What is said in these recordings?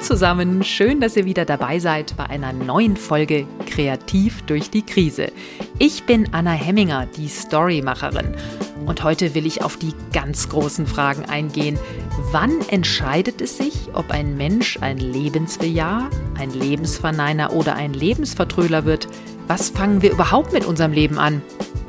zusammen, schön, dass ihr wieder dabei seid bei einer neuen Folge Kreativ durch die Krise. Ich bin Anna Hemminger, die Storymacherin. Und heute will ich auf die ganz großen Fragen eingehen. Wann entscheidet es sich, ob ein Mensch ein Lebensbejahr, ein Lebensverneiner oder ein Lebensvertröler wird? Was fangen wir überhaupt mit unserem Leben an?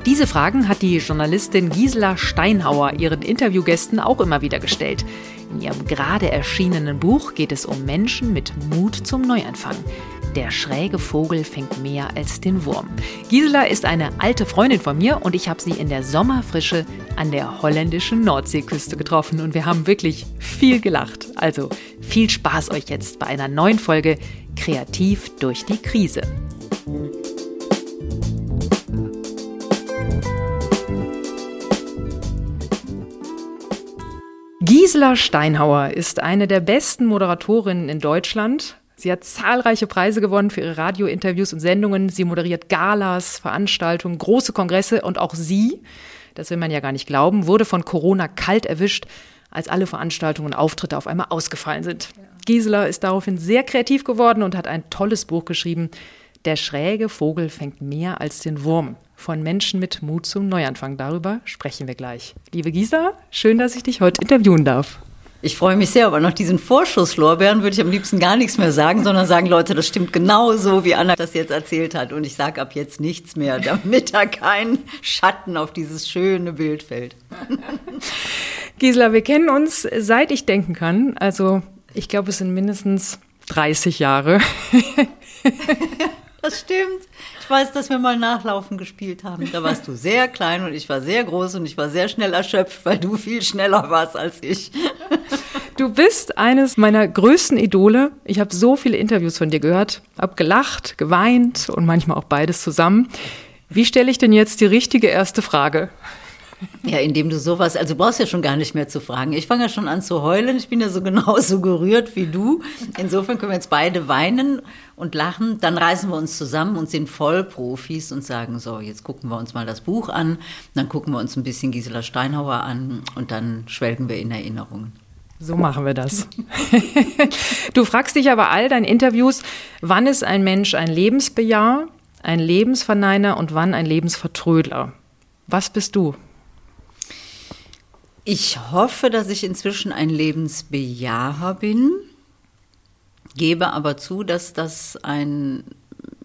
Diese Fragen hat die Journalistin Gisela Steinhauer ihren Interviewgästen auch immer wieder gestellt. In ihrem gerade erschienenen Buch geht es um Menschen mit Mut zum Neuanfang. Der schräge Vogel fängt mehr als den Wurm. Gisela ist eine alte Freundin von mir und ich habe sie in der Sommerfrische an der holländischen Nordseeküste getroffen und wir haben wirklich viel gelacht. Also viel Spaß euch jetzt bei einer neuen Folge Kreativ durch die Krise. Gisela Steinhauer ist eine der besten Moderatorinnen in Deutschland. Sie hat zahlreiche Preise gewonnen für ihre Radiointerviews und Sendungen. Sie moderiert Galas, Veranstaltungen, große Kongresse und auch sie, das will man ja gar nicht glauben, wurde von Corona kalt erwischt, als alle Veranstaltungen und Auftritte auf einmal ausgefallen sind. Gisela ist daraufhin sehr kreativ geworden und hat ein tolles Buch geschrieben. Der schräge Vogel fängt mehr als den Wurm von Menschen mit Mut zum Neuanfang. Darüber sprechen wir gleich. Liebe Gisa, schön, dass ich dich heute interviewen darf. Ich freue mich sehr, aber nach diesen Vorschusslorbeeren würde ich am liebsten gar nichts mehr sagen, sondern sagen, Leute, das stimmt genau so, wie Anna das jetzt erzählt hat. Und ich sage ab jetzt nichts mehr, damit da kein Schatten auf dieses schöne Bild fällt. Gisela, wir kennen uns seit ich denken kann. Also ich glaube, es sind mindestens 30 Jahre. Das stimmt. Ich weiß, dass wir mal Nachlaufen gespielt haben. Da warst du sehr klein und ich war sehr groß und ich war sehr schnell erschöpft, weil du viel schneller warst als ich. Du bist eines meiner größten Idole. Ich habe so viele Interviews von dir gehört, habe gelacht, geweint und manchmal auch beides zusammen. Wie stelle ich denn jetzt die richtige erste Frage? Ja, indem du sowas, also du brauchst ja schon gar nicht mehr zu fragen. Ich fange ja schon an zu heulen. Ich bin ja so genauso gerührt wie du. Insofern können wir jetzt beide weinen und lachen. Dann reißen wir uns zusammen und sind Vollprofis und sagen, so, jetzt gucken wir uns mal das Buch an. Dann gucken wir uns ein bisschen Gisela Steinhauer an und dann schwelgen wir in Erinnerungen. So machen wir das. du fragst dich aber all deinen Interviews, wann ist ein Mensch ein Lebensbejahr, ein Lebensverneiner und wann ein Lebensvertrödler? Was bist du? Ich hoffe, dass ich inzwischen ein Lebensbejaher bin, gebe aber zu, dass das ein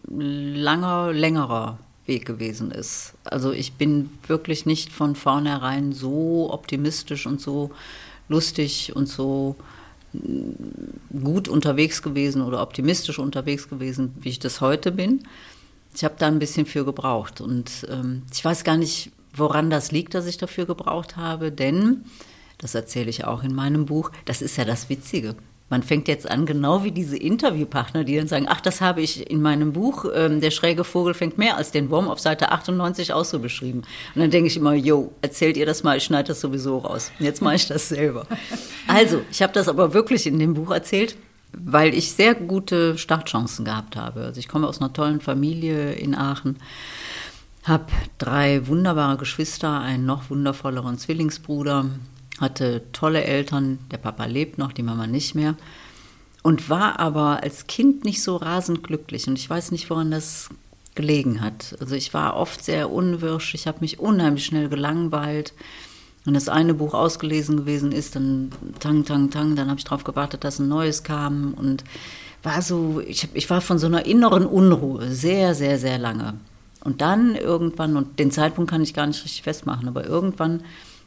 langer, längerer Weg gewesen ist. Also ich bin wirklich nicht von vornherein so optimistisch und so lustig und so gut unterwegs gewesen oder optimistisch unterwegs gewesen, wie ich das heute bin. Ich habe da ein bisschen für gebraucht und ähm, ich weiß gar nicht, woran das liegt, dass ich dafür gebraucht habe, denn, das erzähle ich auch in meinem Buch, das ist ja das Witzige. Man fängt jetzt an, genau wie diese Interviewpartner, die dann sagen, ach, das habe ich in meinem Buch, ähm, der schräge Vogel fängt mehr als den Wurm auf Seite 98 auch so beschrieben. Und dann denke ich immer, yo, erzählt ihr das mal, ich schneide das sowieso raus. Jetzt mache ich das selber. Also, ich habe das aber wirklich in dem Buch erzählt, weil ich sehr gute Startchancen gehabt habe. Also ich komme aus einer tollen Familie in Aachen habe drei wunderbare Geschwister, einen noch wundervolleren Zwillingsbruder, hatte tolle Eltern, der Papa lebt noch, die Mama nicht mehr und war aber als Kind nicht so rasend glücklich und ich weiß nicht, woran das gelegen hat. Also ich war oft sehr unwirsch, ich habe mich unheimlich schnell gelangweilt. Wenn das eine Buch ausgelesen gewesen ist, dann tang, tang, tang, dann habe ich darauf gewartet, dass ein neues kam und war so, ich, ich war von so einer inneren Unruhe sehr, sehr, sehr lange. Und dann irgendwann, und den Zeitpunkt kann ich gar nicht richtig festmachen, aber irgendwann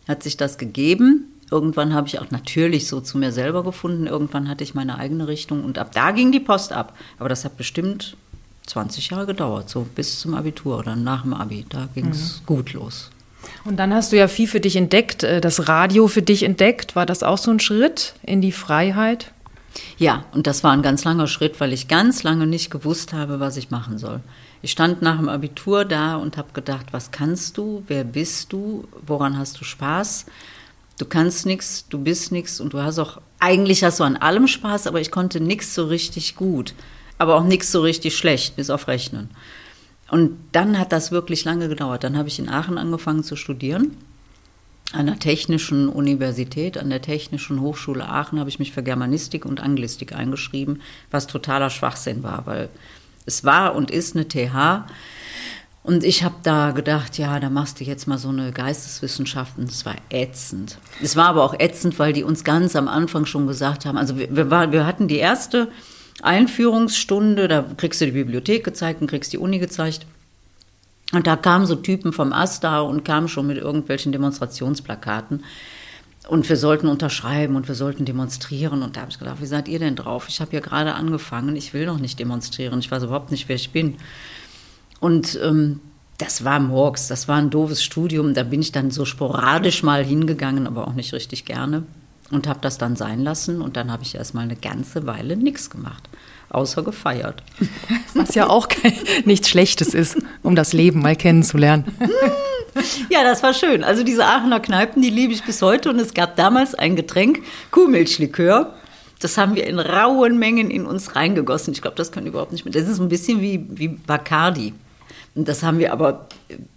hat sich das gegeben. Irgendwann habe ich auch natürlich so zu mir selber gefunden. Irgendwann hatte ich meine eigene Richtung und ab da ging die Post ab. Aber das hat bestimmt 20 Jahre gedauert, so bis zum Abitur oder nach dem Abi. Da ging es mhm. gut los. Und dann hast du ja viel für dich entdeckt, äh, das Radio für dich entdeckt. War das auch so ein Schritt in die Freiheit? Ja, und das war ein ganz langer Schritt, weil ich ganz lange nicht gewusst habe, was ich machen soll. Ich stand nach dem Abitur da und habe gedacht, was kannst du, wer bist du, woran hast du Spaß? Du kannst nichts, du bist nichts und du hast auch, eigentlich hast du an allem Spaß, aber ich konnte nichts so richtig gut, aber auch nichts so richtig schlecht, bis auf Rechnen. Und dann hat das wirklich lange gedauert. Dann habe ich in Aachen angefangen zu studieren an der Technischen Universität, an der Technischen Hochschule Aachen habe ich mich für Germanistik und Anglistik eingeschrieben, was totaler Schwachsinn war, weil es war und ist eine TH. Und ich habe da gedacht, ja, da machst du jetzt mal so eine Geisteswissenschaften. Das war ätzend. Es war aber auch ätzend, weil die uns ganz am Anfang schon gesagt haben, also wir, wir, war, wir hatten die erste Einführungsstunde, da kriegst du die Bibliothek gezeigt und kriegst die Uni gezeigt. Und da kamen so Typen vom AStA und kamen schon mit irgendwelchen Demonstrationsplakaten. Und wir sollten unterschreiben und wir sollten demonstrieren. Und da habe ich gedacht, wie seid ihr denn drauf? Ich habe ja gerade angefangen, ich will noch nicht demonstrieren. Ich weiß überhaupt nicht, wer ich bin. Und ähm, das war morgens, das war ein doofes Studium. Da bin ich dann so sporadisch mal hingegangen, aber auch nicht richtig gerne. Und habe das dann sein lassen. Und dann habe ich erst mal eine ganze Weile nichts gemacht außer gefeiert. Was ja auch nichts Schlechtes ist, um das Leben mal kennenzulernen. Ja, das war schön. Also diese Aachener Kneipen, die liebe ich bis heute. Und es gab damals ein Getränk, Kuhmilchlikör. Das haben wir in rauen Mengen in uns reingegossen. Ich glaube, das können überhaupt nicht mehr. Das ist ein bisschen wie, wie Bacardi. Und das haben wir aber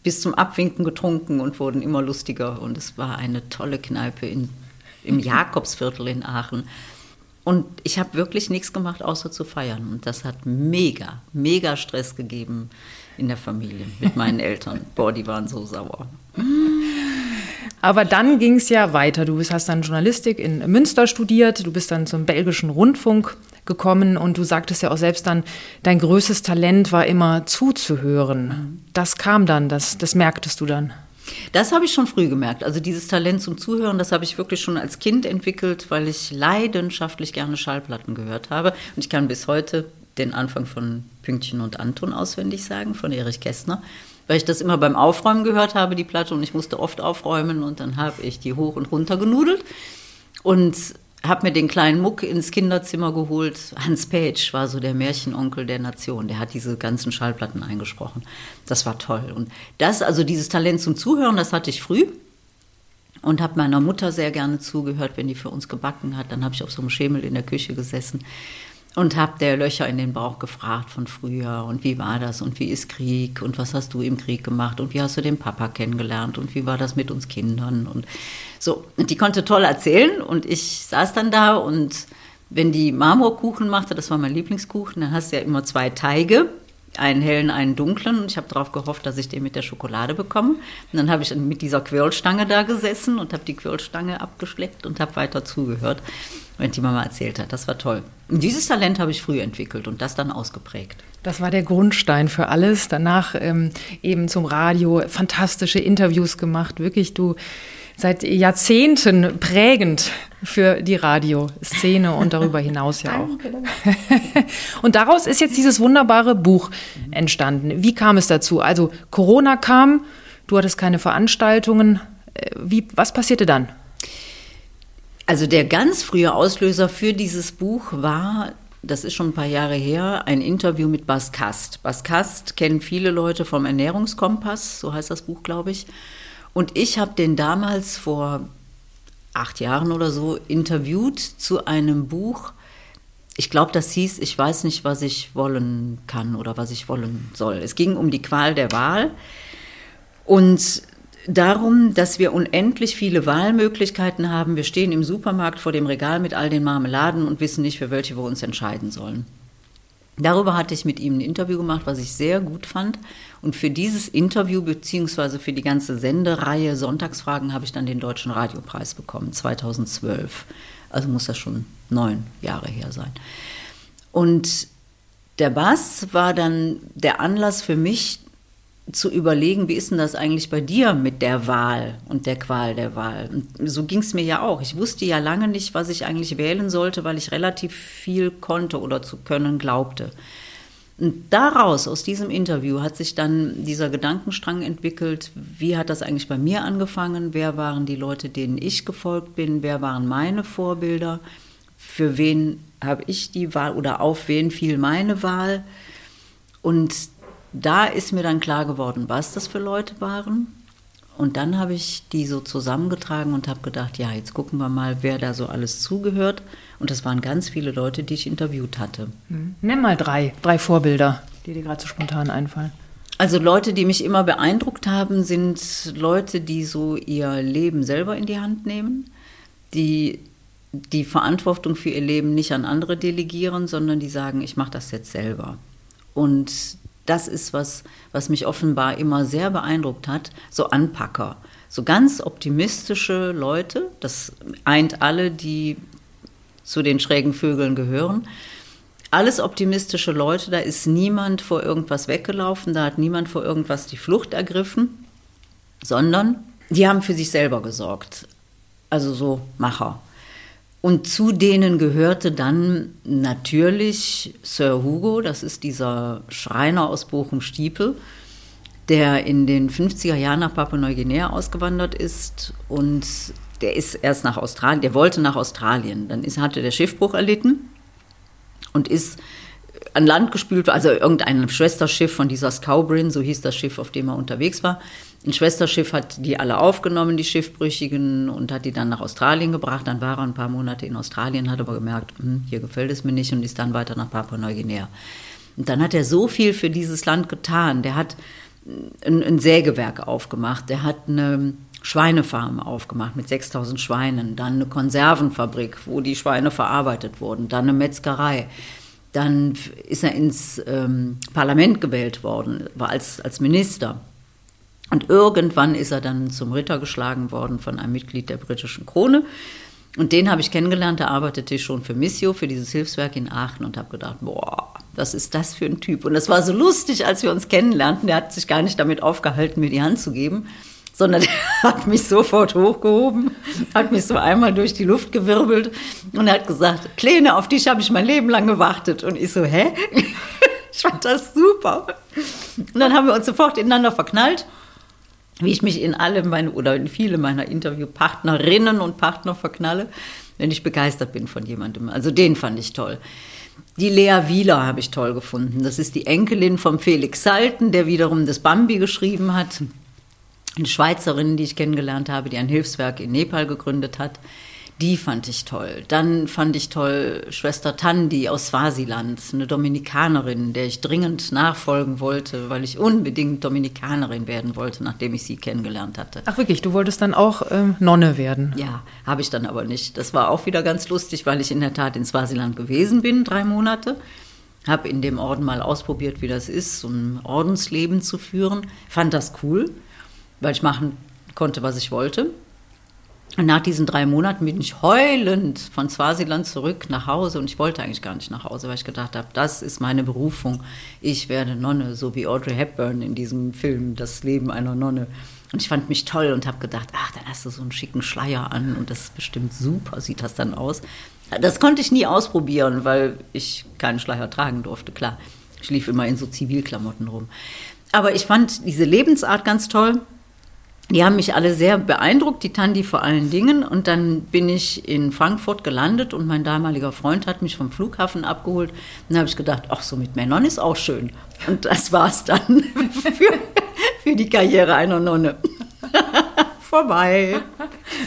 bis zum Abwinken getrunken und wurden immer lustiger. Und es war eine tolle Kneipe in, im Jakobsviertel in Aachen. Und ich habe wirklich nichts gemacht, außer zu feiern. Und das hat mega, mega Stress gegeben in der Familie mit meinen Eltern. Boah, die waren so sauer. Aber dann ging es ja weiter. Du hast dann Journalistik in Münster studiert, du bist dann zum belgischen Rundfunk gekommen und du sagtest ja auch selbst dann, dein größtes Talent war immer zuzuhören. Das kam dann, das, das merktest du dann. Das habe ich schon früh gemerkt. Also dieses Talent zum Zuhören, das habe ich wirklich schon als Kind entwickelt, weil ich leidenschaftlich gerne Schallplatten gehört habe. Und ich kann bis heute den Anfang von Pünktchen und Anton auswendig sagen, von Erich Kästner, weil ich das immer beim Aufräumen gehört habe, die Platte, und ich musste oft aufräumen und dann habe ich die hoch und runter genudelt. Und habe mir den kleinen Muck ins Kinderzimmer geholt. Hans Page war so der Märchenonkel der Nation. Der hat diese ganzen Schallplatten eingesprochen. Das war toll. Und das, also dieses Talent zum Zuhören, das hatte ich früh. Und habe meiner Mutter sehr gerne zugehört, wenn die für uns gebacken hat. Dann habe ich auf so einem Schemel in der Küche gesessen und habe der Löcher in den Bauch gefragt von früher. Und wie war das? Und wie ist Krieg? Und was hast du im Krieg gemacht? Und wie hast du den Papa kennengelernt? Und wie war das mit uns Kindern? Und so. Und die konnte toll erzählen. Und ich saß dann da. Und wenn die Marmorkuchen machte, das war mein Lieblingskuchen, dann hast du ja immer zwei Teige einen hellen, einen dunklen. Ich habe darauf gehofft, dass ich den mit der Schokolade bekomme. Und dann habe ich mit dieser Quirlstange da gesessen und habe die Quirlstange abgeschleckt und habe weiter zugehört wenn die Mama erzählt hat. Das war toll. Und dieses Talent habe ich früh entwickelt und das dann ausgeprägt. Das war der Grundstein für alles. Danach ähm, eben zum Radio fantastische Interviews gemacht. Wirklich, du seit Jahrzehnten prägend für die Radioszene und darüber hinaus ja auch. und daraus ist jetzt dieses wunderbare Buch entstanden. Wie kam es dazu? Also Corona kam, du hattest keine Veranstaltungen. Äh, wie, was passierte dann? Also der ganz frühe Auslöser für dieses Buch war, das ist schon ein paar Jahre her, ein Interview mit Bas Kast. Bas Kast kennen viele Leute vom Ernährungskompass, so heißt das Buch, glaube ich. Und ich habe den damals vor acht Jahren oder so interviewt zu einem Buch. Ich glaube, das hieß, ich weiß nicht, was ich wollen kann oder was ich wollen soll. Es ging um die Qual der Wahl. Und darum, dass wir unendlich viele Wahlmöglichkeiten haben. Wir stehen im Supermarkt vor dem Regal mit all den Marmeladen und wissen nicht, für welche wir uns entscheiden sollen. Darüber hatte ich mit ihm ein Interview gemacht, was ich sehr gut fand. Und für dieses Interview beziehungsweise für die ganze Sendereihe Sonntagsfragen habe ich dann den Deutschen Radiopreis bekommen, 2012. Also muss das schon neun Jahre her sein. Und der Bass war dann der Anlass für mich, zu überlegen, wie ist denn das eigentlich bei dir mit der Wahl und der Qual der Wahl? Und so ging es mir ja auch. Ich wusste ja lange nicht, was ich eigentlich wählen sollte, weil ich relativ viel konnte oder zu können glaubte. Und daraus, aus diesem Interview, hat sich dann dieser Gedankenstrang entwickelt, wie hat das eigentlich bei mir angefangen? Wer waren die Leute, denen ich gefolgt bin? Wer waren meine Vorbilder? Für wen habe ich die Wahl oder auf wen fiel meine Wahl? Und da ist mir dann klar geworden, was das für Leute waren. Und dann habe ich die so zusammengetragen und habe gedacht, ja, jetzt gucken wir mal, wer da so alles zugehört. Und das waren ganz viele Leute, die ich interviewt hatte. Hm. Nenn mal drei, drei Vorbilder, die dir gerade so spontan einfallen. Also Leute, die mich immer beeindruckt haben, sind Leute, die so ihr Leben selber in die Hand nehmen, die die Verantwortung für ihr Leben nicht an andere delegieren, sondern die sagen, ich mache das jetzt selber. Und das ist was, was mich offenbar immer sehr beeindruckt hat, so Anpacker, so ganz optimistische Leute, das eint alle, die zu den schrägen Vögeln gehören alles optimistische Leute, da ist niemand vor irgendwas weggelaufen, da hat niemand vor irgendwas die Flucht ergriffen, sondern die haben für sich selber gesorgt. Also so Macher. Und zu denen gehörte dann natürlich Sir Hugo, das ist dieser Schreiner aus Bochum-Stiepel, der in den 50er Jahren nach Papua-Neuguinea ausgewandert ist und der ist erst nach Australien, der wollte nach Australien. Dann ist, hatte der Schiffbruch erlitten und ist an Land gespült, also irgendein Schwesterschiff von dieser Scowbrin, so hieß das Schiff, auf dem er unterwegs war. Ein Schwesterschiff hat die alle aufgenommen, die Schiffbrüchigen, und hat die dann nach Australien gebracht. Dann war er ein paar Monate in Australien, hat aber gemerkt, hm, hier gefällt es mir nicht und ist dann weiter nach Papua-Neuguinea. Und dann hat er so viel für dieses Land getan. Der hat ein, ein Sägewerk aufgemacht, der hat eine Schweinefarm aufgemacht mit 6000 Schweinen, dann eine Konservenfabrik, wo die Schweine verarbeitet wurden, dann eine Metzgerei. Dann ist er ins ähm, Parlament gewählt worden, war als, als Minister. Und irgendwann ist er dann zum Ritter geschlagen worden von einem Mitglied der britischen Krone. Und den habe ich kennengelernt, der arbeitete schon für Missio, für dieses Hilfswerk in Aachen und habe gedacht, boah, was ist das für ein Typ? Und das war so lustig, als wir uns kennenlernten. Der hat sich gar nicht damit aufgehalten, mir die Hand zu geben, sondern er hat mich sofort hochgehoben, hat mich so einmal durch die Luft gewirbelt und hat gesagt, Kleine, auf dich habe ich mein Leben lang gewartet. Und ich so, hä? Ich fand das super. Und dann haben wir uns sofort ineinander verknallt, wie ich mich in alle meine oder in viele meiner Interviewpartnerinnen und Partner verknalle, wenn ich begeistert bin von jemandem. Also den fand ich toll. Die Lea Wieler habe ich toll gefunden. Das ist die Enkelin von Felix Salten, der wiederum das Bambi geschrieben hat eine Schweizerin, die ich kennengelernt habe, die ein Hilfswerk in Nepal gegründet hat. Die fand ich toll. Dann fand ich toll Schwester Tandi aus Swasiland, eine Dominikanerin, der ich dringend nachfolgen wollte, weil ich unbedingt Dominikanerin werden wollte, nachdem ich sie kennengelernt hatte. Ach wirklich, du wolltest dann auch ähm, Nonne werden? Ja, habe ich dann aber nicht. Das war auch wieder ganz lustig, weil ich in der Tat in Swasiland gewesen bin, drei Monate. Habe in dem Orden mal ausprobiert, wie das ist, so ein Ordensleben zu führen. Fand das cool weil ich machen konnte, was ich wollte. Und nach diesen drei Monaten bin ich heulend von Swasiland zurück nach Hause und ich wollte eigentlich gar nicht nach Hause, weil ich gedacht habe, das ist meine Berufung. Ich werde Nonne, so wie Audrey Hepburn in diesem Film Das Leben einer Nonne. Und ich fand mich toll und habe gedacht, ach, dann hast du so einen schicken Schleier an und das ist bestimmt super, sieht das dann aus. Das konnte ich nie ausprobieren, weil ich keinen Schleier tragen durfte, klar. Ich lief immer in so Zivilklamotten rum. Aber ich fand diese Lebensart ganz toll die haben mich alle sehr beeindruckt, die Tandi vor allen Dingen. Und dann bin ich in Frankfurt gelandet und mein damaliger Freund hat mich vom Flughafen abgeholt. Und dann habe ich gedacht, ach, so mit Männern ist auch schön. Und das war es dann für, für die Karriere einer Nonne. Vorbei.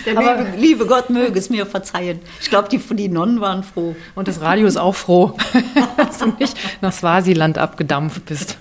Der liebe, liebe, Gott möge es mir verzeihen. Ich glaube, die, die Nonnen waren froh. Und das Radio ist auch froh, dass du nicht nach Swasiland abgedampft bist.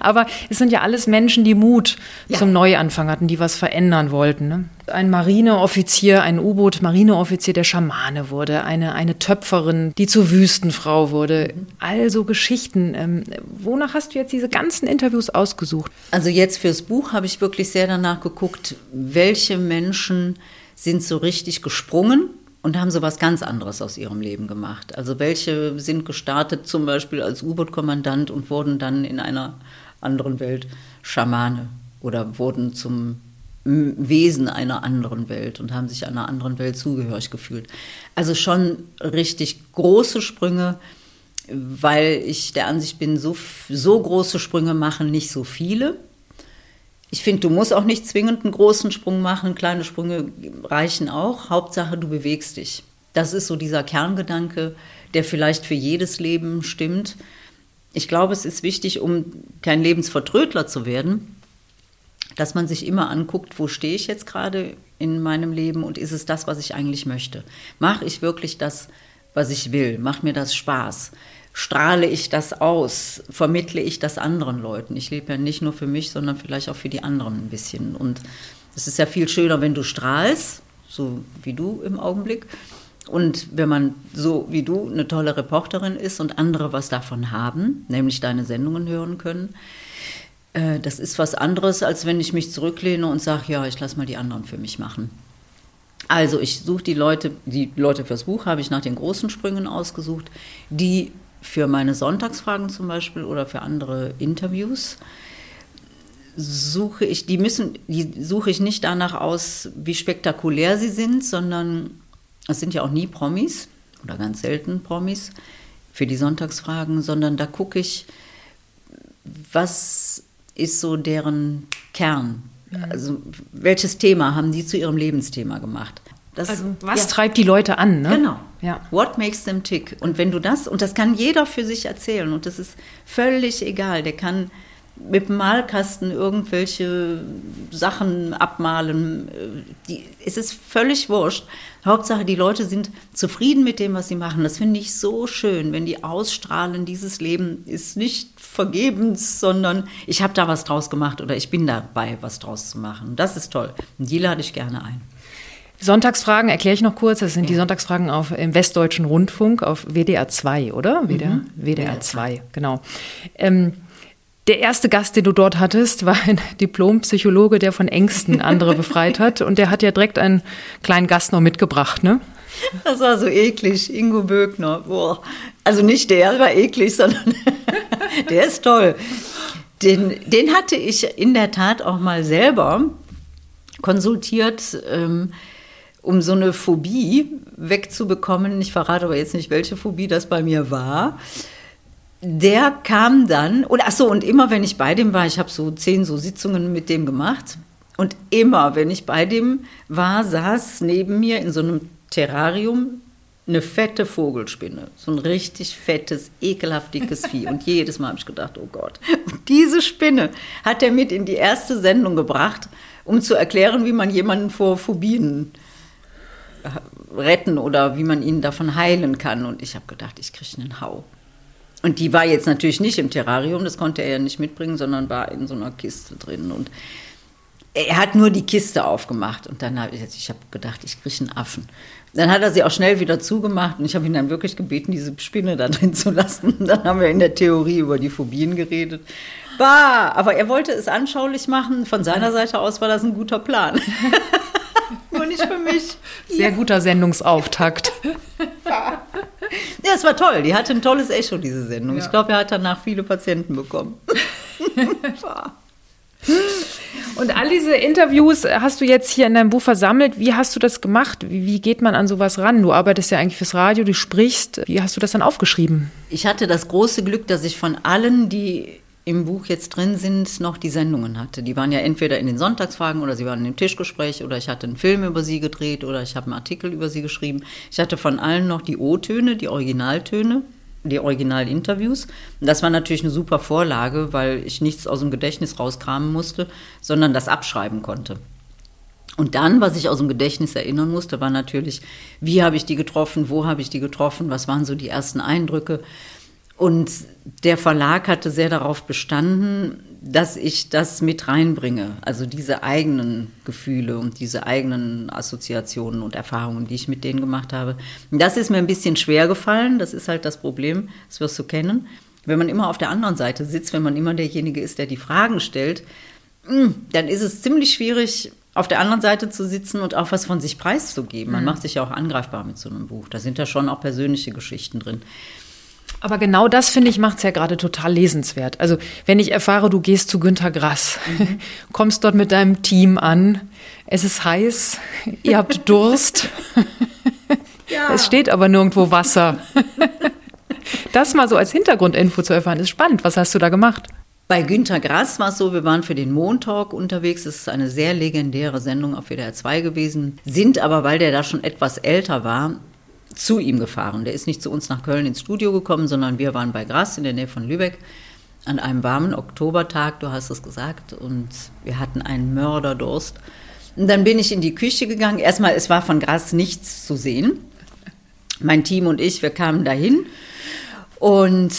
Aber es sind ja alles Menschen, die Mut ja. zum Neuanfang hatten, die was verändern wollten. Ne? Ein Marineoffizier, ein U-Boot-Marineoffizier, der Schamane wurde, eine, eine Töpferin, die zur Wüstenfrau wurde. Also Geschichten. Ähm, wonach hast du jetzt diese ganzen Interviews ausgesucht? Also jetzt fürs Buch habe ich wirklich sehr danach geguckt, welche Menschen sind so richtig gesprungen und haben so was ganz anderes aus ihrem Leben gemacht. Also welche sind gestartet zum Beispiel als U-Boot-Kommandant und wurden dann in einer anderen Welt Schamane oder wurden zum Wesen einer anderen Welt und haben sich einer anderen Welt zugehörig gefühlt. Also schon richtig große Sprünge, weil ich der Ansicht bin, so, so große Sprünge machen nicht so viele. Ich finde, du musst auch nicht zwingend einen großen Sprung machen, kleine Sprünge reichen auch. Hauptsache, du bewegst dich. Das ist so dieser Kerngedanke, der vielleicht für jedes Leben stimmt. Ich glaube, es ist wichtig, um kein Lebensvertrödler zu werden, dass man sich immer anguckt, wo stehe ich jetzt gerade in meinem Leben und ist es das, was ich eigentlich möchte? Mache ich wirklich das, was ich will? Macht mir das Spaß? strahle ich das aus, vermittle ich das anderen Leuten. Ich lebe ja nicht nur für mich, sondern vielleicht auch für die anderen ein bisschen. Und es ist ja viel schöner, wenn du strahlst, so wie du im Augenblick. Und wenn man so wie du eine tolle Reporterin ist und andere was davon haben, nämlich deine Sendungen hören können, äh, das ist was anderes, als wenn ich mich zurücklehne und sage, ja, ich lasse mal die anderen für mich machen. Also ich suche die Leute, die Leute fürs Buch habe ich nach den großen Sprüngen ausgesucht, die für meine Sonntagsfragen zum Beispiel oder für andere Interviews suche ich, die müssen, die suche ich nicht danach aus, wie spektakulär sie sind, sondern es sind ja auch nie Promis oder ganz selten Promis für die Sonntagsfragen, sondern da gucke ich, was ist so deren Kern? Mhm. Also welches Thema haben die zu ihrem Lebensthema gemacht? Das, also was ja. treibt die Leute an? Ne? Genau. Ja. What makes them tick? Und wenn du das, und das kann jeder für sich erzählen, und das ist völlig egal, der kann mit dem Malkasten irgendwelche Sachen abmalen. Die, es ist völlig wurscht. Hauptsache, die Leute sind zufrieden mit dem, was sie machen. Das finde ich so schön, wenn die ausstrahlen, dieses Leben ist nicht vergebens, sondern ich habe da was draus gemacht oder ich bin dabei, was draus zu machen. Das ist toll. Und die lade ich gerne ein. Sonntagsfragen erkläre ich noch kurz. Das sind die Sonntagsfragen auf, im Westdeutschen Rundfunk auf WDR 2, oder? WDR, mhm. WDR 2, genau. Ähm, der erste Gast, den du dort hattest, war ein Diplompsychologe, der von Ängsten andere befreit hat. Und der hat ja direkt einen kleinen Gast noch mitgebracht, ne? Das war so eklig, Ingo Böckner. Boah. Also nicht der war eklig, sondern der ist toll. Den, den hatte ich in der Tat auch mal selber konsultiert. Ähm, um so eine Phobie wegzubekommen. Ich verrate aber jetzt nicht, welche Phobie das bei mir war. Der kam dann, und ach so, und immer wenn ich bei dem war, ich habe so zehn so Sitzungen mit dem gemacht. Und immer, wenn ich bei dem war, saß neben mir in so einem Terrarium eine fette Vogelspinne. So ein richtig fettes, ekelhaft dickes Vieh. Und jedes Mal habe ich gedacht, oh Gott. Und diese Spinne hat er mit in die erste Sendung gebracht, um zu erklären, wie man jemanden vor Phobien retten oder wie man ihn davon heilen kann. Und ich habe gedacht, ich kriege einen Hau. Und die war jetzt natürlich nicht im Terrarium, das konnte er ja nicht mitbringen, sondern war in so einer Kiste drin. Und er hat nur die Kiste aufgemacht. Und dann habe ich, ich habe gedacht, ich kriege einen Affen. Dann hat er sie auch schnell wieder zugemacht und ich habe ihn dann wirklich gebeten, diese Spinne da drin zu lassen. Und dann haben wir in der Theorie über die Phobien geredet. Bah, aber er wollte es anschaulich machen. Von seiner Seite aus war das ein guter Plan. Nur nicht für mich. Sehr guter Sendungsauftakt. Ja, es war toll. Die hatte ein tolles Echo, diese Sendung. Ja. Ich glaube, er hat danach viele Patienten bekommen. Und all diese Interviews hast du jetzt hier in deinem Buch versammelt. Wie hast du das gemacht? Wie, wie, geht man an sowas ran? Du arbeitest ja eigentlich fürs Radio, du sprichst. Wie hast du das dann aufgeschrieben? Ich hatte das große Glück, dass ich von allen, die im Buch jetzt drin sind, noch die Sendungen hatte. Die waren ja entweder in den Sonntagsfragen oder sie waren im Tischgespräch oder ich hatte einen Film über sie gedreht oder ich habe einen Artikel über sie geschrieben. Ich hatte von allen noch die O-Töne, die Originaltöne, die Originalinterviews. Und das war natürlich eine super Vorlage, weil ich nichts aus dem Gedächtnis rauskramen musste, sondern das abschreiben konnte. Und dann, was ich aus dem Gedächtnis erinnern musste, war natürlich, wie habe ich die getroffen, wo habe ich die getroffen, was waren so die ersten Eindrücke. Und der Verlag hatte sehr darauf bestanden, dass ich das mit reinbringe. Also diese eigenen Gefühle und diese eigenen Assoziationen und Erfahrungen, die ich mit denen gemacht habe. Das ist mir ein bisschen schwer gefallen. Das ist halt das Problem. Das wirst du kennen. Wenn man immer auf der anderen Seite sitzt, wenn man immer derjenige ist, der die Fragen stellt, hm, dann ist es ziemlich schwierig, auf der anderen Seite zu sitzen und auch was von sich preiszugeben. Man mhm. macht sich ja auch angreifbar mit so einem Buch. Da sind ja schon auch persönliche Geschichten drin. Aber genau das, finde ich, macht es ja gerade total lesenswert. Also wenn ich erfahre, du gehst zu Günter Grass, mhm. kommst dort mit deinem Team an, es ist heiß, ihr habt Durst, ja. es steht aber nirgendwo Wasser. das mal so als Hintergrundinfo zu erfahren, ist spannend. Was hast du da gemacht? Bei Günter Grass war es so, wir waren für den Montalk unterwegs. Das ist eine sehr legendäre Sendung auf WDR 2 gewesen. Sind aber, weil der da schon etwas älter war, zu ihm gefahren. Der ist nicht zu uns nach Köln ins Studio gekommen, sondern wir waren bei Gras in der Nähe von Lübeck an einem warmen Oktobertag, du hast es gesagt, und wir hatten einen Mörderdurst. Und dann bin ich in die Küche gegangen. Erstmal, es war von Gras nichts zu sehen. Mein Team und ich, wir kamen dahin. Und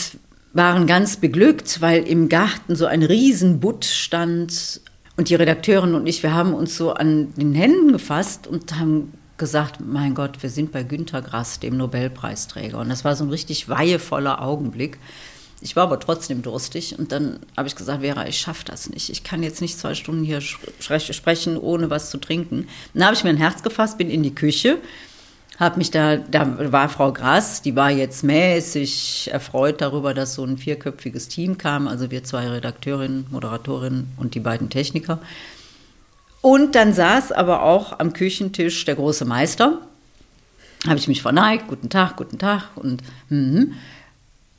waren ganz beglückt, weil im Garten so ein Riesenbutt stand. Und die Redakteurin und ich, wir haben uns so an den Händen gefasst und haben gesagt, mein Gott, wir sind bei Günter Grass, dem Nobelpreisträger. Und das war so ein richtig weihevoller Augenblick. Ich war aber trotzdem durstig und dann habe ich gesagt, Vera, ich schaffe das nicht. Ich kann jetzt nicht zwei Stunden hier sprechen, ohne was zu trinken. Dann habe ich mir ein Herz gefasst, bin in die Küche, habe mich da, da war Frau Grass, die war jetzt mäßig erfreut darüber, dass so ein vierköpfiges Team kam, also wir zwei Redakteurinnen, Moderatorinnen und die beiden Techniker. Und dann saß aber auch am Küchentisch der große Meister. Habe ich mich verneigt, guten Tag, guten Tag und mm,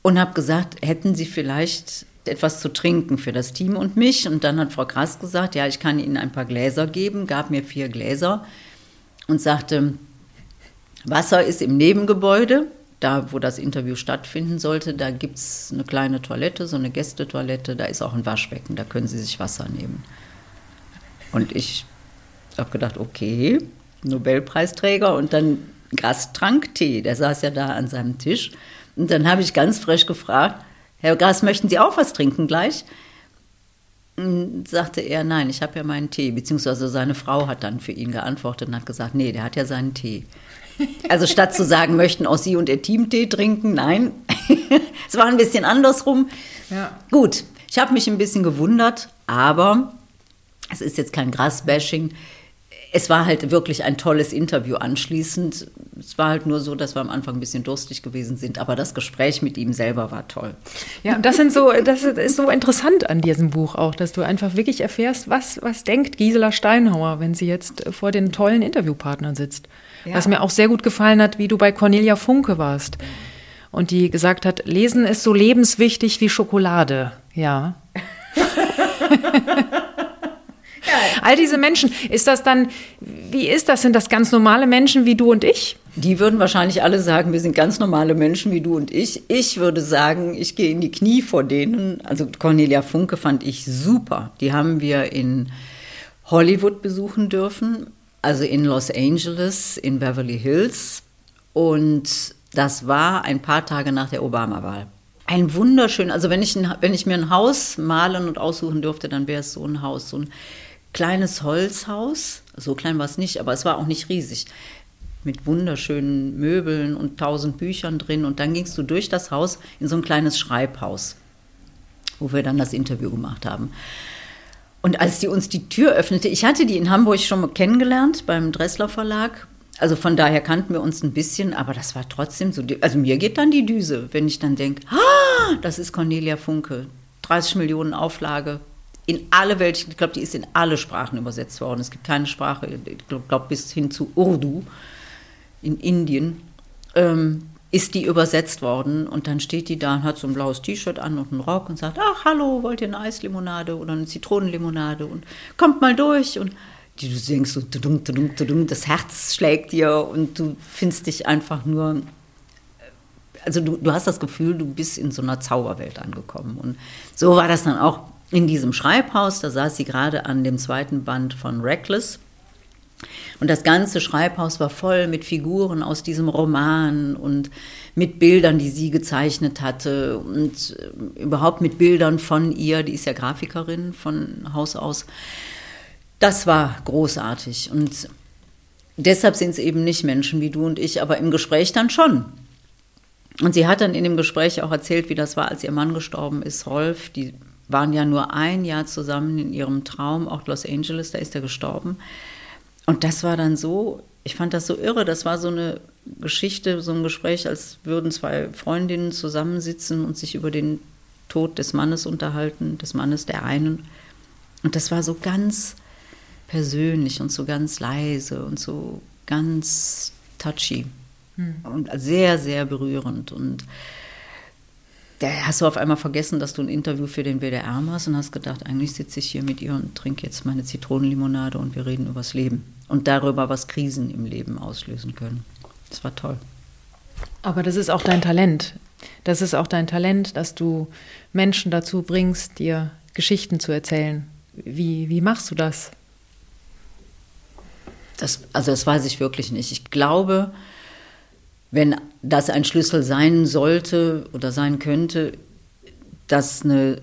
und habe gesagt, hätten Sie vielleicht etwas zu trinken für das Team und mich? Und dann hat Frau Grass gesagt, ja, ich kann Ihnen ein paar Gläser geben, gab mir vier Gläser und sagte, Wasser ist im Nebengebäude, da wo das Interview stattfinden sollte, da gibt es eine kleine Toilette, so eine Gästetoilette, da ist auch ein Waschbecken, da können Sie sich Wasser nehmen. Und ich habe gedacht, okay, Nobelpreisträger und dann Gast trank Tee, der saß ja da an seinem Tisch. Und dann habe ich ganz frech gefragt, Herr Gras, möchten Sie auch was trinken gleich? Und sagte er, nein, ich habe ja meinen Tee. Beziehungsweise seine Frau hat dann für ihn geantwortet und hat gesagt, nee, der hat ja seinen Tee. Also statt zu sagen, möchten auch Sie und Ihr Team Tee trinken, nein. es war ein bisschen andersrum. Ja. Gut, ich habe mich ein bisschen gewundert, aber es ist jetzt kein Gras-Bashing es war halt wirklich ein tolles Interview anschließend. Es war halt nur so, dass wir am Anfang ein bisschen durstig gewesen sind, aber das Gespräch mit ihm selber war toll. Ja, und das sind so, das ist so interessant an diesem Buch auch, dass du einfach wirklich erfährst, was, was denkt Gisela Steinhauer, wenn sie jetzt vor den tollen Interviewpartnern sitzt. Ja. Was mir auch sehr gut gefallen hat, wie du bei Cornelia Funke warst. Und die gesagt hat, Lesen ist so lebenswichtig wie Schokolade. Ja. All diese Menschen, ist das dann, wie ist das? Sind das ganz normale Menschen wie du und ich? Die würden wahrscheinlich alle sagen, wir sind ganz normale Menschen wie du und ich. Ich würde sagen, ich gehe in die Knie vor denen. Also Cornelia Funke fand ich super. Die haben wir in Hollywood besuchen dürfen, also in Los Angeles, in Beverly Hills. Und das war ein paar Tage nach der Obama-Wahl. Ein wunderschön, also wenn ich, wenn ich mir ein Haus malen und aussuchen dürfte, dann wäre es so ein Haus, so ein kleines Holzhaus. So klein war es nicht, aber es war auch nicht riesig. Mit wunderschönen Möbeln und tausend Büchern drin. Und dann gingst du durch das Haus in so ein kleines Schreibhaus, wo wir dann das Interview gemacht haben. Und als die uns die Tür öffnete, ich hatte die in Hamburg schon mal kennengelernt beim Dressler Verlag. Also von daher kannten wir uns ein bisschen, aber das war trotzdem so. Also mir geht dann die Düse, wenn ich dann denke, ah, das ist Cornelia Funke. 30 Millionen Auflage, in alle Welt, ich glaube, die ist in alle Sprachen übersetzt worden. Es gibt keine Sprache, ich glaube, bis hin zu Urdu in Indien ähm, ist die übersetzt worden. Und dann steht die da und hat so ein blaues T-Shirt an und einen Rock und sagt, ach, hallo, wollt ihr eine Eislimonade oder eine Zitronenlimonade? Und kommt mal durch. Und die, du denkst so, tudum, tudum, tudum, das Herz schlägt dir und du findest dich einfach nur also du, du, hast das Gefühl, du bist in so einer Zauberwelt angekommen. Und so war das dann auch in diesem Schreibhaus. Da saß sie gerade an dem zweiten Band von Reckless. Und das ganze Schreibhaus war voll mit Figuren aus diesem Roman und mit Bildern, die sie gezeichnet hatte und äh, überhaupt mit Bildern von ihr. Die ist ja Grafikerin von Haus aus. Das war großartig. Und deshalb sind es eben nicht Menschen wie du und ich, aber im Gespräch dann schon. Und sie hat dann in dem Gespräch auch erzählt, wie das war, als ihr Mann gestorben ist, Rolf. Die waren ja nur ein Jahr zusammen in ihrem Traum, auch Los Angeles, da ist er gestorben. Und das war dann so, ich fand das so irre, das war so eine Geschichte, so ein Gespräch, als würden zwei Freundinnen zusammensitzen und sich über den Tod des Mannes unterhalten, des Mannes der einen. Und das war so ganz persönlich und so ganz leise und so ganz touchy hm. und sehr, sehr berührend. Und da hast du auf einmal vergessen, dass du ein Interview für den WDR machst und hast gedacht, eigentlich sitze ich hier mit ihr und trinke jetzt meine Zitronenlimonade und wir reden übers Leben und darüber, was Krisen im Leben auslösen können. Das war toll. Aber das ist auch dein Talent. Das ist auch dein Talent, dass du Menschen dazu bringst, dir Geschichten zu erzählen. Wie, wie machst du das? das? Also das weiß ich wirklich nicht. Ich glaube, wenn das ein Schlüssel sein sollte oder sein könnte, dass eine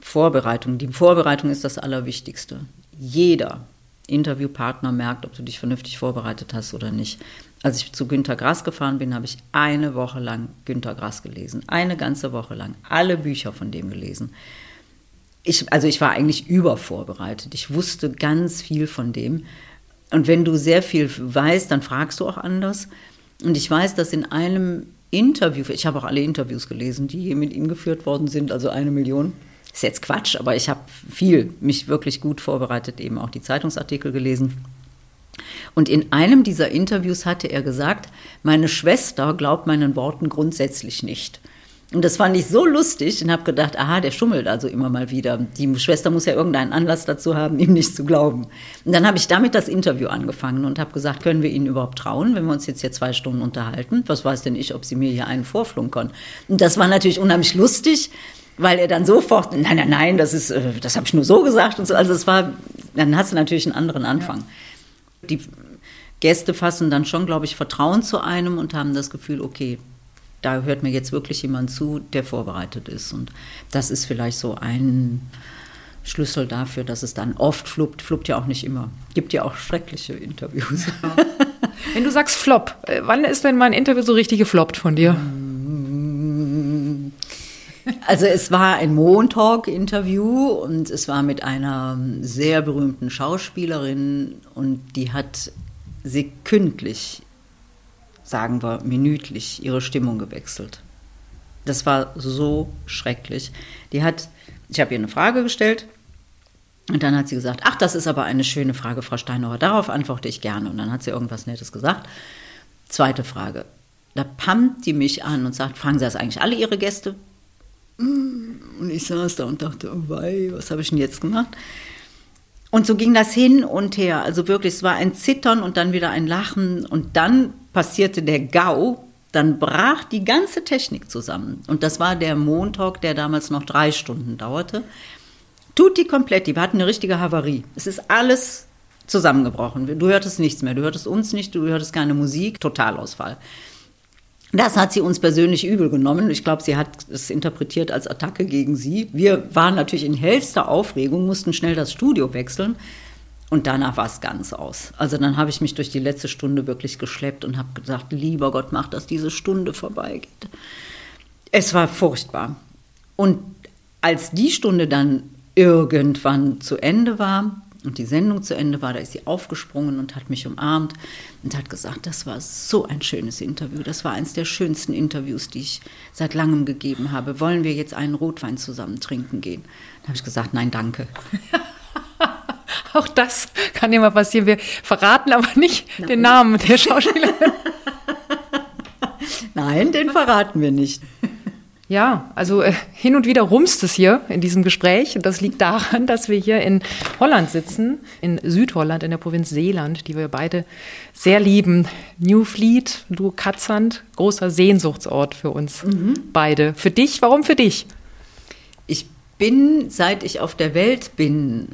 Vorbereitung, die Vorbereitung ist das Allerwichtigste. Jeder Interviewpartner merkt, ob du dich vernünftig vorbereitet hast oder nicht. Als ich zu Günter Grass gefahren bin, habe ich eine Woche lang Günter Grass gelesen. Eine ganze Woche lang. Alle Bücher von dem gelesen. Ich, also ich war eigentlich übervorbereitet. Ich wusste ganz viel von dem. Und wenn du sehr viel weißt, dann fragst du auch anders. Und ich weiß, dass in einem Interview, ich habe auch alle Interviews gelesen, die hier mit ihm geführt worden sind, also eine Million. Ist jetzt Quatsch, aber ich habe viel, mich wirklich gut vorbereitet, eben auch die Zeitungsartikel gelesen. Und in einem dieser Interviews hatte er gesagt, meine Schwester glaubt meinen Worten grundsätzlich nicht. Und das fand ich so lustig und habe gedacht, aha, der schummelt also immer mal wieder. Die Schwester muss ja irgendeinen Anlass dazu haben, ihm nicht zu glauben. Und dann habe ich damit das Interview angefangen und habe gesagt, können wir Ihnen überhaupt trauen, wenn wir uns jetzt hier zwei Stunden unterhalten? Was weiß denn ich, ob Sie mir hier einen vorflunkern? Und das war natürlich unheimlich lustig, weil er dann sofort, nein, nein, nein, das ist, äh, das habe ich nur so gesagt und so. Also es war, dann hast du natürlich einen anderen Anfang. Die Gäste fassen dann schon, glaube ich, Vertrauen zu einem und haben das Gefühl, okay, da hört mir jetzt wirklich jemand zu, der vorbereitet ist. Und das ist vielleicht so ein Schlüssel dafür, dass es dann oft fluppt. Fluppt ja auch nicht immer. Gibt ja auch schreckliche Interviews. Wenn du sagst Flop, äh, wann ist denn mein Interview so richtig gefloppt von dir? Also es war ein Montalk-Interview und es war mit einer sehr berühmten Schauspielerin und die hat sekündlich sagen wir, minütlich ihre Stimmung gewechselt. Das war so schrecklich. Die hat, ich habe ihr eine Frage gestellt und dann hat sie gesagt, ach, das ist aber eine schöne Frage, Frau Steinauer, darauf antworte ich gerne. Und dann hat sie irgendwas Nettes gesagt. Zweite Frage. Da pammt die mich an und sagt, fragen Sie das eigentlich alle Ihre Gäste? Und ich saß da und dachte, oh wei, was habe ich denn jetzt gemacht? Und so ging das hin und her. Also wirklich, es war ein Zittern und dann wieder ein Lachen. Und dann passierte der GAU. Dann brach die ganze Technik zusammen. Und das war der Montag, der damals noch drei Stunden dauerte. Tut die komplett, die hatten eine richtige Havarie. Es ist alles zusammengebrochen. Du hörtest nichts mehr. Du hörtest uns nicht, du hörtest keine Musik. Totalausfall. Das hat sie uns persönlich übel genommen. Ich glaube, sie hat es interpretiert als Attacke gegen sie. Wir waren natürlich in hellster Aufregung, mussten schnell das Studio wechseln. Und danach war es ganz aus. Also dann habe ich mich durch die letzte Stunde wirklich geschleppt und habe gesagt, lieber Gott, mach, dass diese Stunde vorbeigeht. Es war furchtbar. Und als die Stunde dann irgendwann zu Ende war, und die Sendung zu Ende war, da ist sie aufgesprungen und hat mich umarmt und hat gesagt, das war so ein schönes Interview. Das war eines der schönsten Interviews, die ich seit langem gegeben habe. Wollen wir jetzt einen Rotwein zusammen trinken gehen? Da habe ich gesagt, nein, danke. Auch das kann ja mal passieren. Wir verraten aber nicht nein. den Namen der Schauspielerin. Nein, den verraten wir nicht. Ja, also äh, hin und wieder rumst es hier in diesem Gespräch. Und das liegt daran, dass wir hier in Holland sitzen, in Südholland, in der Provinz Seeland, die wir beide sehr lieben. Newfleet, du Katzand, großer Sehnsuchtsort für uns mhm. beide. Für dich, warum für dich? Ich bin, seit ich auf der Welt bin,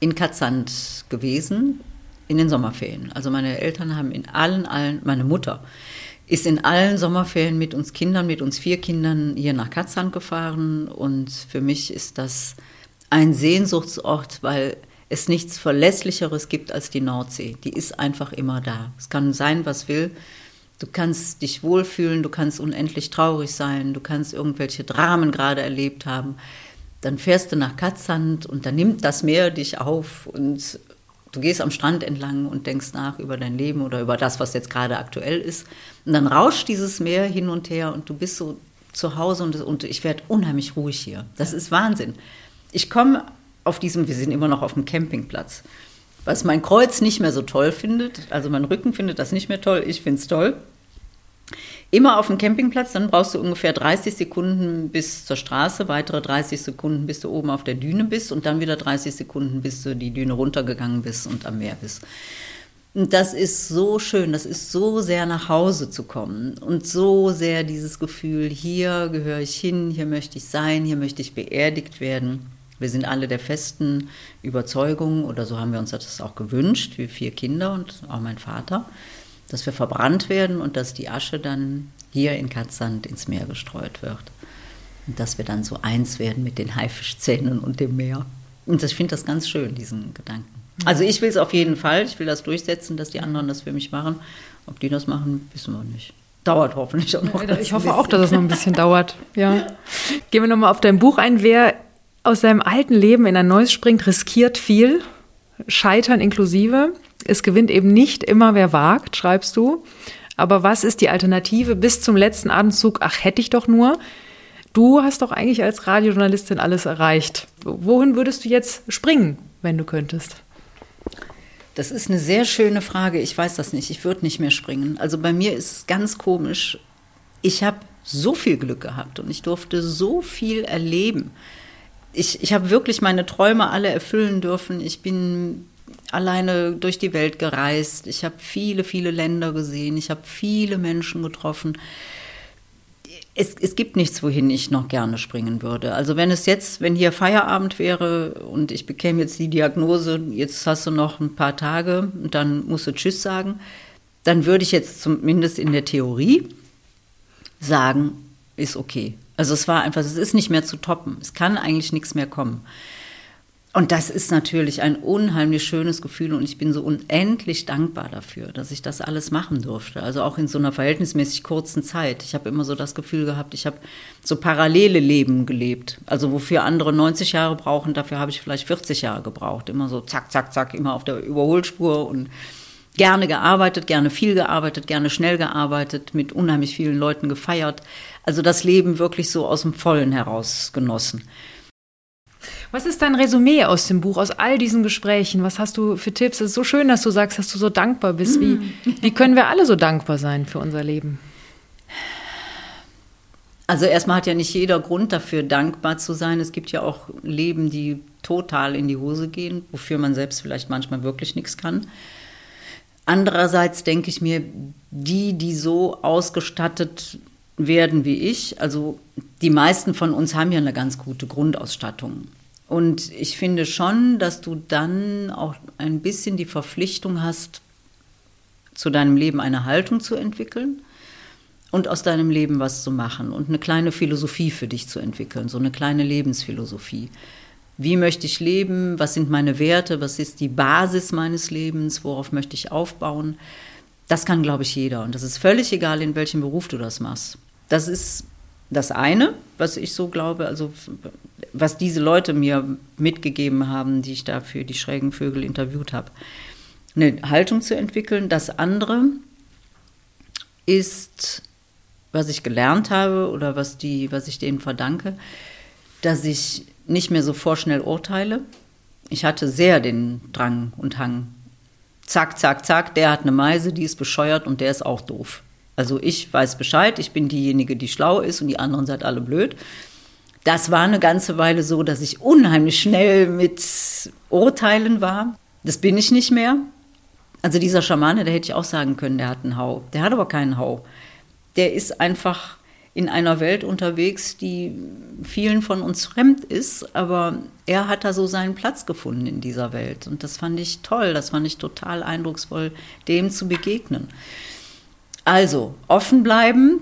in Katzand gewesen, in den Sommerferien. Also meine Eltern haben in allen, allen, meine Mutter ist in allen Sommerferien mit uns Kindern, mit uns vier Kindern hier nach Katzand gefahren. Und für mich ist das ein Sehnsuchtsort, weil es nichts Verlässlicheres gibt als die Nordsee. Die ist einfach immer da. Es kann sein, was will. Du kannst dich wohlfühlen, du kannst unendlich traurig sein, du kannst irgendwelche Dramen gerade erlebt haben. Dann fährst du nach Katzand und dann nimmt das Meer dich auf und du gehst am Strand entlang und denkst nach über dein Leben oder über das, was jetzt gerade aktuell ist. Und dann rauscht dieses Meer hin und her und du bist so zu Hause und, und ich werde unheimlich ruhig hier. Das ist Wahnsinn. Ich komme auf diesem, wir sind immer noch auf dem Campingplatz, was mein Kreuz nicht mehr so toll findet. Also mein Rücken findet das nicht mehr toll, ich finde es toll. Immer auf dem Campingplatz, dann brauchst du ungefähr 30 Sekunden bis zur Straße, weitere 30 Sekunden, bis du oben auf der Düne bist und dann wieder 30 Sekunden, bis du die Düne runtergegangen bist und am Meer bist. Und das ist so schön, das ist so sehr nach Hause zu kommen und so sehr dieses Gefühl, hier gehöre ich hin, hier möchte ich sein, hier möchte ich beerdigt werden. Wir sind alle der festen Überzeugung, oder so haben wir uns das auch gewünscht, wir vier Kinder und auch mein Vater, dass wir verbrannt werden und dass die Asche dann hier in Katzand ins Meer gestreut wird. Und dass wir dann so eins werden mit den Haifischzähnen und dem Meer. Und ich finde das ganz schön, diesen Gedanken. Also ich will es auf jeden Fall, ich will das durchsetzen, dass die anderen das für mich machen. Ob die das machen, wissen wir nicht. Dauert hoffentlich auch noch. Ich hoffe auch, dass es noch ein bisschen dauert. Ja. Gehen wir nochmal auf dein Buch ein. Wer aus seinem alten Leben in ein neues springt, riskiert viel, Scheitern inklusive. Es gewinnt eben nicht immer, wer wagt, schreibst du. Aber was ist die Alternative bis zum letzten Atemzug? Ach, hätte ich doch nur. Du hast doch eigentlich als Radiojournalistin alles erreicht. Wohin würdest du jetzt springen, wenn du könntest? Das ist eine sehr schöne Frage. Ich weiß das nicht. Ich würde nicht mehr springen. Also bei mir ist es ganz komisch. Ich habe so viel Glück gehabt und ich durfte so viel erleben. Ich, ich habe wirklich meine Träume alle erfüllen dürfen. Ich bin alleine durch die Welt gereist. Ich habe viele, viele Länder gesehen. Ich habe viele Menschen getroffen es, es gibt nichts, wohin ich noch gerne springen würde. Also wenn es jetzt, wenn hier Feierabend wäre und ich bekäme jetzt die Diagnose, jetzt hast du noch ein paar Tage und dann musst du Tschüss sagen, dann würde ich jetzt zumindest in der Theorie sagen, ist okay. Also es war einfach, es ist nicht mehr zu toppen. Es kann eigentlich nichts mehr kommen. Und das ist natürlich ein unheimlich schönes Gefühl und ich bin so unendlich dankbar dafür, dass ich das alles machen durfte. Also auch in so einer verhältnismäßig kurzen Zeit. Ich habe immer so das Gefühl gehabt, ich habe so parallele Leben gelebt. Also wofür andere 90 Jahre brauchen, dafür habe ich vielleicht 40 Jahre gebraucht. Immer so zack, zack, zack, immer auf der Überholspur und gerne gearbeitet, gerne viel gearbeitet, gerne schnell gearbeitet, mit unheimlich vielen Leuten gefeiert. Also das Leben wirklich so aus dem Vollen heraus genossen. Was ist dein Resümee aus dem Buch, aus all diesen Gesprächen? Was hast du für Tipps? Es ist so schön, dass du sagst, dass du so dankbar bist. Wie, mm. wie können wir alle so dankbar sein für unser Leben? Also erstmal hat ja nicht jeder Grund dafür, dankbar zu sein. Es gibt ja auch Leben, die total in die Hose gehen, wofür man selbst vielleicht manchmal wirklich nichts kann. Andererseits denke ich mir, die, die so ausgestattet werden wie ich, also die meisten von uns haben ja eine ganz gute Grundausstattung. Und ich finde schon, dass du dann auch ein bisschen die Verpflichtung hast, zu deinem Leben eine Haltung zu entwickeln und aus deinem Leben was zu machen und eine kleine Philosophie für dich zu entwickeln, so eine kleine Lebensphilosophie. Wie möchte ich leben? Was sind meine Werte? Was ist die Basis meines Lebens? Worauf möchte ich aufbauen? Das kann, glaube ich, jeder. Und das ist völlig egal, in welchem Beruf du das machst. Das ist das eine, was ich so glaube, also was diese Leute mir mitgegeben haben, die ich da für die schrägen Vögel interviewt habe, eine Haltung zu entwickeln. Das andere ist, was ich gelernt habe oder was, die, was ich denen verdanke, dass ich nicht mehr so vorschnell urteile. Ich hatte sehr den Drang und Hang. Zack, zack, zack, der hat eine Meise, die ist bescheuert und der ist auch doof. Also ich weiß Bescheid, ich bin diejenige, die schlau ist und die anderen seid alle blöd. Das war eine ganze Weile so, dass ich unheimlich schnell mit Urteilen war. Das bin ich nicht mehr. Also dieser Schamane, der hätte ich auch sagen können, der hat einen Hau. Der hat aber keinen Hau. Der ist einfach in einer Welt unterwegs, die vielen von uns fremd ist, aber er hat da so seinen Platz gefunden in dieser Welt. Und das fand ich toll, das fand ich total eindrucksvoll, dem zu begegnen. Also offen bleiben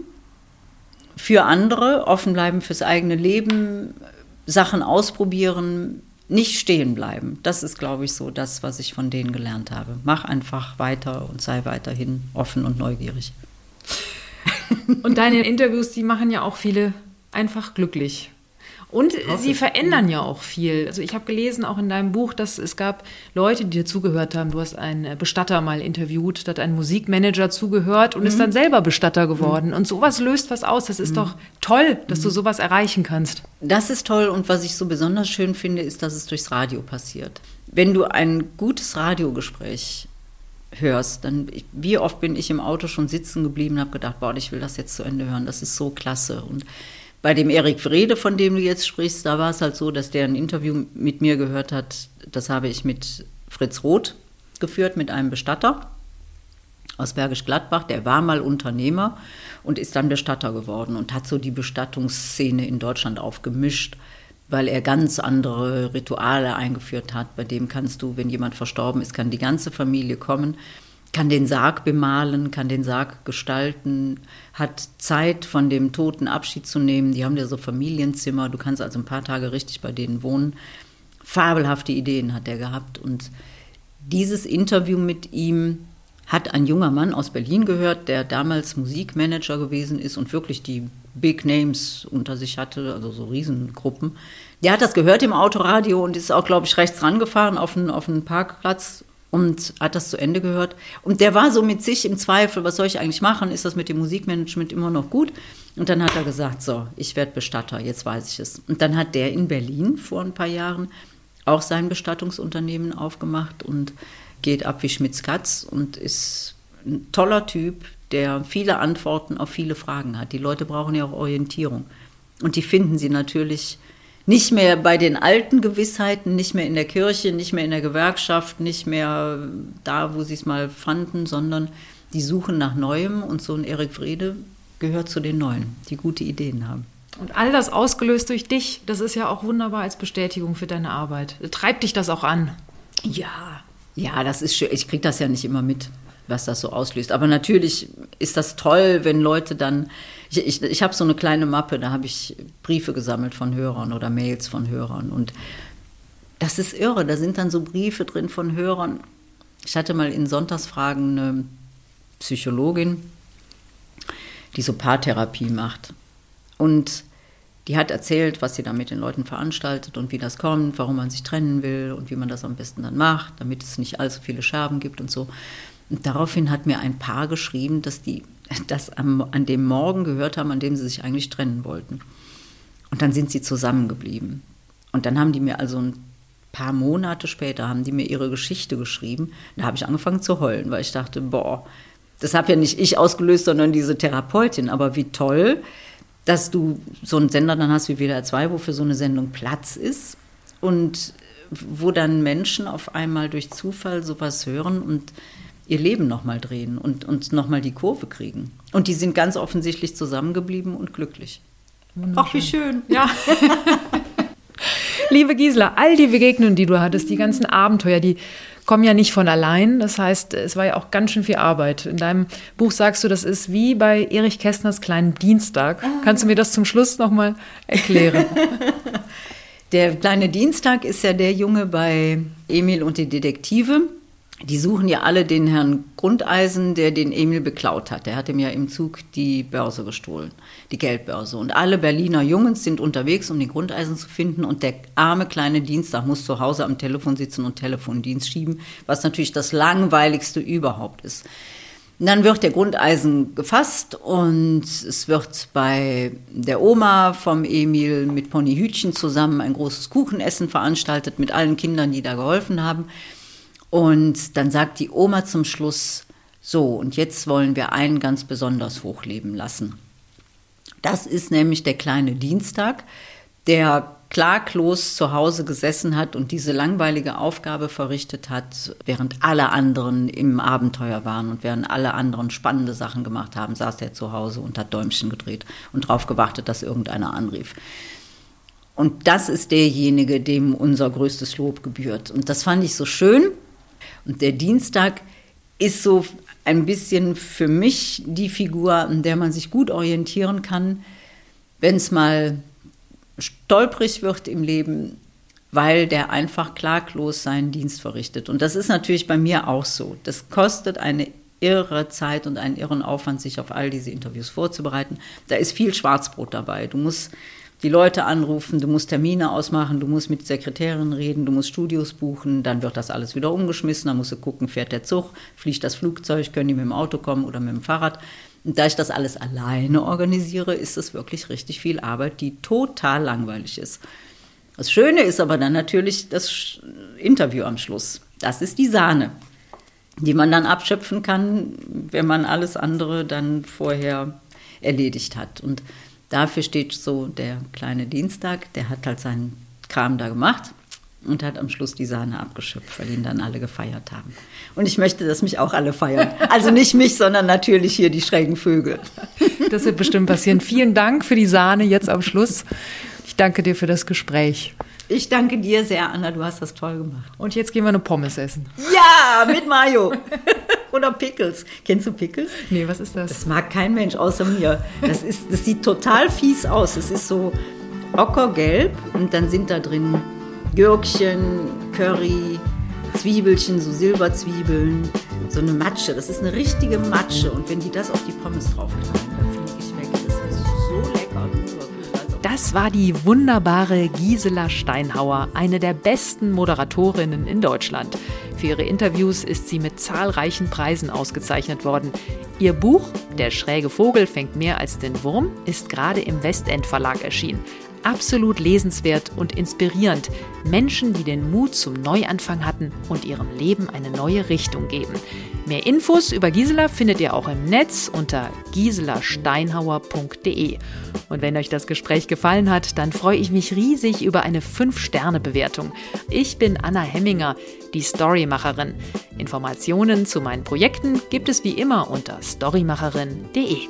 für andere, offen bleiben fürs eigene Leben, Sachen ausprobieren, nicht stehen bleiben. Das ist, glaube ich, so das, was ich von denen gelernt habe. Mach einfach weiter und sei weiterhin offen und neugierig. Und deine Interviews, die machen ja auch viele einfach glücklich. Und sie verändern ja auch viel. Also ich habe gelesen, auch in deinem Buch, dass es gab Leute, die dir zugehört haben. Du hast einen Bestatter mal interviewt, da hat ein Musikmanager zugehört und mhm. ist dann selber Bestatter geworden. Mhm. Und sowas löst was aus. Das ist mhm. doch toll, dass du mhm. sowas erreichen kannst. Das ist toll und was ich so besonders schön finde, ist, dass es durchs Radio passiert. Wenn du ein gutes Radiogespräch hörst, dann wie oft bin ich im Auto schon sitzen geblieben und habe gedacht, boah, ich will das jetzt zu Ende hören. Das ist so klasse und bei dem Erik Frede, von dem du jetzt sprichst, da war es halt so, dass der ein Interview mit mir gehört hat. Das habe ich mit Fritz Roth geführt, mit einem Bestatter aus Bergisch Gladbach. Der war mal Unternehmer und ist dann Bestatter geworden und hat so die Bestattungsszene in Deutschland aufgemischt, weil er ganz andere Rituale eingeführt hat. Bei dem kannst du, wenn jemand verstorben ist, kann die ganze Familie kommen kann den Sarg bemalen, kann den Sarg gestalten, hat Zeit, von dem Toten Abschied zu nehmen. Die haben ja so Familienzimmer, du kannst also ein paar Tage richtig bei denen wohnen. Fabelhafte Ideen hat er gehabt. Und dieses Interview mit ihm hat ein junger Mann aus Berlin gehört, der damals Musikmanager gewesen ist und wirklich die Big Names unter sich hatte, also so Riesengruppen. Der hat das gehört im Autoradio und ist auch, glaube ich, rechts rangefahren auf einen, auf einen Parkplatz und hat das zu Ende gehört. Und der war so mit sich im Zweifel, was soll ich eigentlich machen? Ist das mit dem Musikmanagement immer noch gut? Und dann hat er gesagt, so, ich werde Bestatter, jetzt weiß ich es. Und dann hat der in Berlin vor ein paar Jahren auch sein Bestattungsunternehmen aufgemacht und geht ab wie Schmitz Katz und ist ein toller Typ, der viele Antworten auf viele Fragen hat. Die Leute brauchen ja auch Orientierung. Und die finden sie natürlich nicht mehr bei den alten Gewissheiten, nicht mehr in der Kirche, nicht mehr in der Gewerkschaft, nicht mehr da, wo sie es mal fanden, sondern die suchen nach Neuem und so ein Erik Friede gehört zu den Neuen, die gute Ideen haben. Und all das ausgelöst durch dich, das ist ja auch wunderbar als Bestätigung für deine Arbeit. Treibt dich das auch an? Ja, ja, das ist schön. Ich kriege das ja nicht immer mit, was das so auslöst. Aber natürlich ist das toll, wenn Leute dann. Ich, ich, ich habe so eine kleine Mappe, da habe ich Briefe gesammelt von Hörern oder Mails von Hörern. Und das ist irre. Da sind dann so Briefe drin von Hörern. Ich hatte mal in Sonntagsfragen eine Psychologin, die so Paartherapie macht. Und die hat erzählt, was sie da mit den Leuten veranstaltet und wie das kommt, warum man sich trennen will und wie man das am besten dann macht, damit es nicht allzu viele Scherben gibt und so. Und daraufhin hat mir ein Paar geschrieben, dass die das am, an dem Morgen gehört haben, an dem sie sich eigentlich trennen wollten. Und dann sind sie zusammengeblieben. Und dann haben die mir also ein paar Monate später haben die mir ihre Geschichte geschrieben. Da habe ich angefangen zu heulen, weil ich dachte, boah, das habe ja nicht ich ausgelöst, sondern diese Therapeutin. Aber wie toll, dass du so einen Sender dann hast wie WDR 2, wo für so eine Sendung Platz ist und wo dann Menschen auf einmal durch Zufall sowas hören und ihr Leben nochmal drehen und, und nochmal die Kurve kriegen. Und die sind ganz offensichtlich zusammengeblieben und glücklich. Ach, wie schön. Ja. Liebe Gisela, all die Begegnungen, die du hattest, die ganzen Abenteuer, die kommen ja nicht von allein. Das heißt, es war ja auch ganz schön viel Arbeit. In deinem Buch sagst du, das ist wie bei Erich Kästners kleinen Dienstag. Ah. Kannst du mir das zum Schluss nochmal erklären? Der kleine Dienstag ist ja der Junge bei Emil und die Detektive. Die suchen ja alle den Herrn Grundeisen, der den Emil beklaut hat. Der hat ihm ja im Zug die Börse gestohlen, die Geldbörse. Und alle Berliner Jungs sind unterwegs, um den Grundeisen zu finden. Und der arme kleine Dienstag muss zu Hause am Telefon sitzen und Telefondienst schieben, was natürlich das langweiligste überhaupt ist. Und dann wird der Grundeisen gefasst und es wird bei der Oma vom Emil mit Ponyhütchen zusammen ein großes Kuchenessen veranstaltet mit allen Kindern, die da geholfen haben. Und dann sagt die Oma zum Schluss, so, und jetzt wollen wir einen ganz besonders hochleben lassen. Das ist nämlich der kleine Dienstag, der klaglos zu Hause gesessen hat und diese langweilige Aufgabe verrichtet hat, während alle anderen im Abenteuer waren und während alle anderen spannende Sachen gemacht haben, saß er zu Hause und hat Däumchen gedreht und darauf gewartet, dass irgendeiner anrief. Und das ist derjenige, dem unser größtes Lob gebührt. Und das fand ich so schön, und der Dienstag ist so ein bisschen für mich die Figur, an der man sich gut orientieren kann, wenn es mal stolprig wird im Leben, weil der einfach klaglos seinen Dienst verrichtet. Und das ist natürlich bei mir auch so. Das kostet eine irre Zeit und einen irren Aufwand, sich auf all diese Interviews vorzubereiten. Da ist viel Schwarzbrot dabei. Du musst die Leute anrufen, du musst Termine ausmachen, du musst mit Sekretärinnen reden, du musst Studios buchen, dann wird das alles wieder umgeschmissen, dann musst du gucken, fährt der Zug, fliegt das Flugzeug, können die mit dem Auto kommen oder mit dem Fahrrad. Und da ich das alles alleine organisiere, ist es wirklich richtig viel Arbeit, die total langweilig ist. Das Schöne ist aber dann natürlich das Interview am Schluss. Das ist die Sahne, die man dann abschöpfen kann, wenn man alles andere dann vorher erledigt hat. Und dafür steht so der kleine Dienstag, der hat halt seinen Kram da gemacht und hat am Schluss die Sahne abgeschöpft, weil ihn dann alle gefeiert haben. Und ich möchte, dass mich auch alle feiern. Also nicht mich, sondern natürlich hier die schrägen Vögel. Das wird bestimmt passieren. Vielen Dank für die Sahne jetzt am Schluss. Ich danke dir für das Gespräch. Ich danke dir sehr, Anna. Du hast das toll gemacht. Und jetzt gehen wir eine Pommes essen. Ja, mit Mayo. Oder Pickles. Kennst du Pickles? Nee, was ist das? Das mag kein Mensch außer mir. Das, ist, das sieht total fies aus. Es ist so ockergelb und dann sind da drin Gürkchen, Curry, Zwiebelchen, so Silberzwiebeln, so eine Matsche. Das ist eine richtige Matsche. Und wenn die das auf die Pommes draufknallen, dann fliege ich weg. Das ist so lecker. Das war die wunderbare Gisela Steinhauer, eine der besten Moderatorinnen in Deutschland. Für ihre Interviews ist sie mit zahlreichen Preisen ausgezeichnet worden. Ihr Buch Der schräge Vogel fängt mehr als den Wurm ist gerade im Westend Verlag erschienen absolut lesenswert und inspirierend. Menschen, die den Mut zum Neuanfang hatten und ihrem Leben eine neue Richtung geben. Mehr Infos über Gisela findet ihr auch im Netz unter giselasteinhauer.de. Und wenn euch das Gespräch gefallen hat, dann freue ich mich riesig über eine 5-Sterne-Bewertung. Ich bin Anna Hemminger, die Storymacherin. Informationen zu meinen Projekten gibt es wie immer unter storymacherin.de.